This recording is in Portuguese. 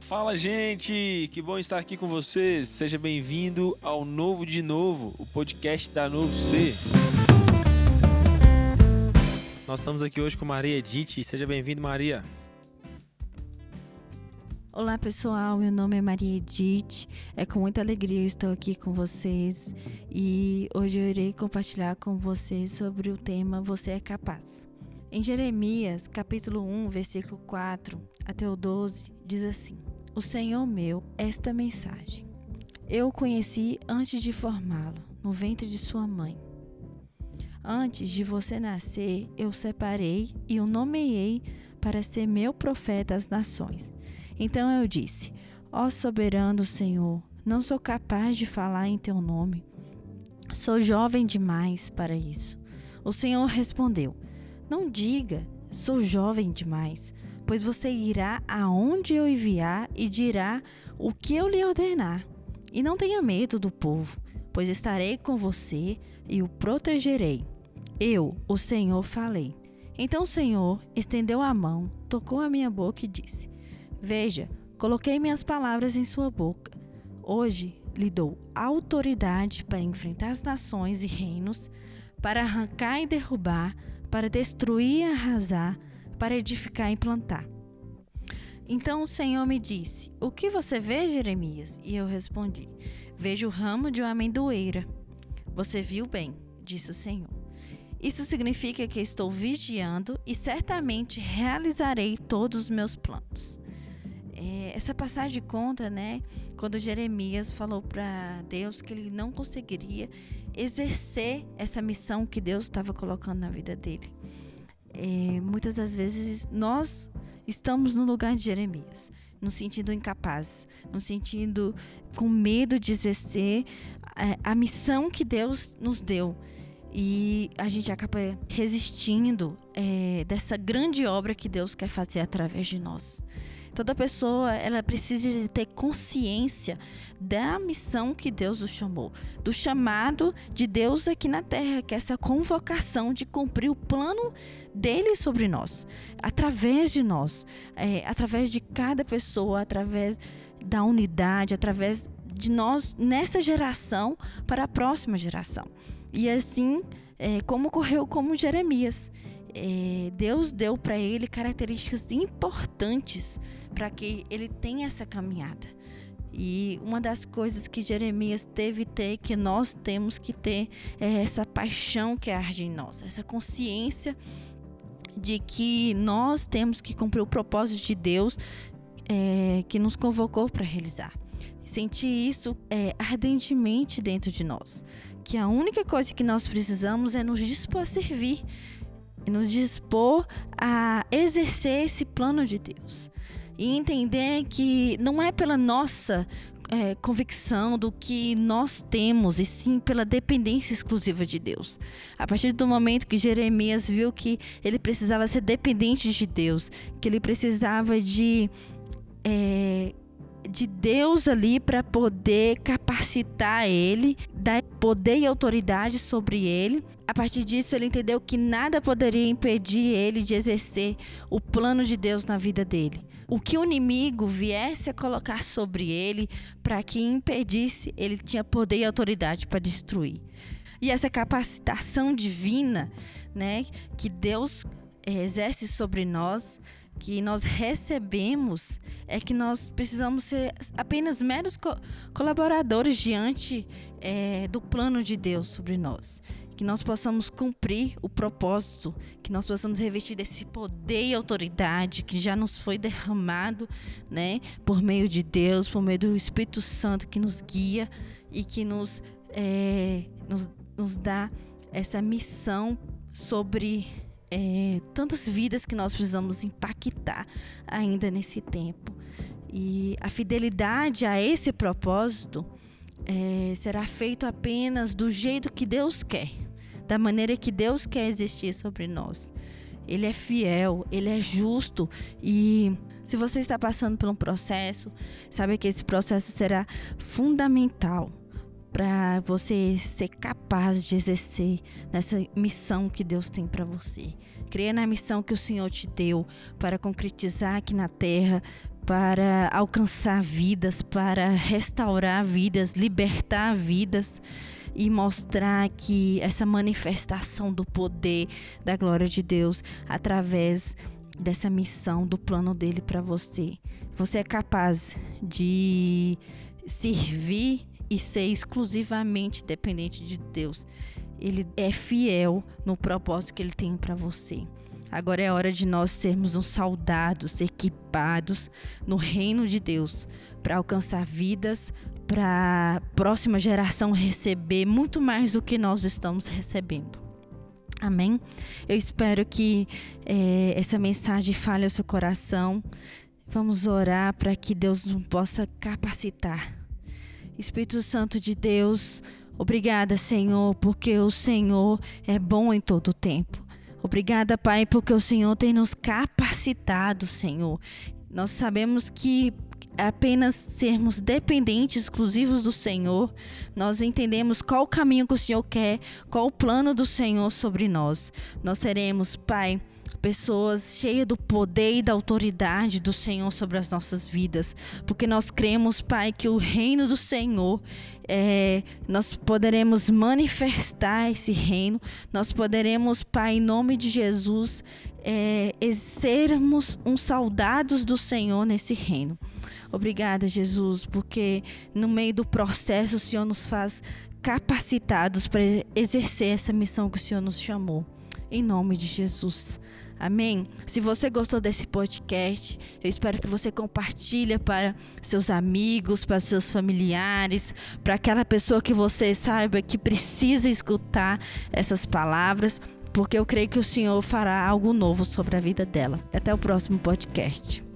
Fala, gente! Que bom estar aqui com vocês. Seja bem-vindo ao Novo de Novo, o podcast da Novo C. Nós estamos aqui hoje com Maria Edith. Seja bem-vindo, Maria. Olá pessoal, meu nome é Maria Edith. É com muita alegria eu estou aqui com vocês e hoje eu irei compartilhar com vocês sobre o tema Você é capaz. Em Jeremias, capítulo 1, versículo 4 até o 12, diz assim: O Senhor meu, esta mensagem. Eu o conheci antes de formá-lo, no ventre de sua mãe. Antes de você nascer, eu o separei e o nomeei para ser meu profeta às nações. Então eu disse: Ó soberano Senhor, não sou capaz de falar em teu nome. Sou jovem demais para isso. O Senhor respondeu: Não diga, sou jovem demais, pois você irá aonde eu enviar e dirá o que eu lhe ordenar. E não tenha medo do povo, pois estarei com você e o protegerei. Eu, o Senhor, falei. Então o Senhor estendeu a mão, tocou a minha boca e disse: Veja, coloquei minhas palavras em sua boca. Hoje lhe dou autoridade para enfrentar as nações e reinos, para arrancar e derrubar, para destruir e arrasar, para edificar e plantar. Então o Senhor me disse: O que você vê, Jeremias? E eu respondi: Vejo o ramo de uma amendoeira. Você viu bem, disse o Senhor. Isso significa que estou vigiando e certamente realizarei todos os meus planos. É, essa passagem conta, né, quando Jeremias falou para Deus que ele não conseguiria exercer essa missão que Deus estava colocando na vida dele. É, muitas das vezes nós estamos no lugar de Jeremias, no sentido incapaz, no sentido com medo de exercer a, a missão que Deus nos deu e a gente acaba resistindo é, dessa grande obra que Deus quer fazer através de nós. Toda pessoa ela precisa de ter consciência da missão que Deus o chamou, do chamado de Deus aqui na terra, que é essa convocação de cumprir o plano dele sobre nós, através de nós, é, através de cada pessoa, através da unidade, através de nós nessa geração para a próxima geração. E assim, é, como ocorreu com Jeremias. É, Deus deu para ele características importantes para que ele tenha essa caminhada. E uma das coisas que Jeremias teve ter, que nós temos que ter, é essa paixão que arde em nós, essa consciência de que nós temos que cumprir o propósito de Deus é, que nos convocou para realizar. Sentir isso é, ardentemente dentro de nós. Que a única coisa que nós precisamos é nos dispor a servir, nos dispor a exercer esse plano de Deus e entender que não é pela nossa é, convicção do que nós temos, e sim pela dependência exclusiva de Deus. A partir do momento que Jeremias viu que ele precisava ser dependente de Deus, que ele precisava de é, de Deus ali para poder capacitar ele, dar poder e autoridade sobre ele. A partir disso, ele entendeu que nada poderia impedir ele de exercer o plano de Deus na vida dele. O que o inimigo viesse a colocar sobre ele para que impedisse, ele tinha poder e autoridade para destruir. E essa capacitação divina, né, que Deus eh, exerce sobre nós, que nós recebemos é que nós precisamos ser apenas meros co colaboradores diante é, do plano de Deus sobre nós. Que nós possamos cumprir o propósito, que nós possamos revestir desse poder e autoridade que já nos foi derramado, né, por meio de Deus, por meio do Espírito Santo que nos guia e que nos, é, nos, nos dá essa missão sobre é, tantas vidas que nós precisamos impactar ainda nesse tempo. E a fidelidade a esse propósito é, será feito apenas do jeito que Deus quer, da maneira que Deus quer existir sobre nós. Ele é fiel, ele é justo e se você está passando por um processo, sabe que esse processo será fundamental para você ser capaz de exercer nessa missão que Deus tem para você. Creia na missão que o Senhor te deu para concretizar aqui na terra, para alcançar vidas, para restaurar vidas, libertar vidas e mostrar que essa manifestação do poder da glória de Deus através dessa missão, do plano dele para você. Você é capaz de servir e ser exclusivamente dependente de Deus. Ele é fiel no propósito que ele tem para você. Agora é hora de nós sermos uns soldados equipados no reino de Deus para alcançar vidas, para a próxima geração receber muito mais do que nós estamos recebendo. Amém? Eu espero que é, essa mensagem fale ao seu coração. Vamos orar para que Deus nos possa capacitar Espírito Santo de Deus, obrigada, Senhor, porque o Senhor é bom em todo o tempo. Obrigada, Pai, porque o Senhor tem nos capacitado, Senhor. Nós sabemos que apenas sermos dependentes exclusivos do Senhor, nós entendemos qual o caminho que o Senhor quer, qual o plano do Senhor sobre nós. Nós seremos, Pai, pessoas cheias do poder e da autoridade do Senhor sobre as nossas vidas, porque nós cremos, Pai, que o reino do Senhor, é, nós poderemos manifestar esse reino, nós poderemos, Pai, em nome de Jesus, é, sermos uns soldados do Senhor nesse reino. Obrigada, Jesus, porque no meio do processo o Senhor nos faz capacitados para exercer essa missão que o Senhor nos chamou. Em nome de Jesus. Amém? Se você gostou desse podcast, eu espero que você compartilhe para seus amigos, para seus familiares, para aquela pessoa que você saiba que precisa escutar essas palavras, porque eu creio que o Senhor fará algo novo sobre a vida dela. Até o próximo podcast.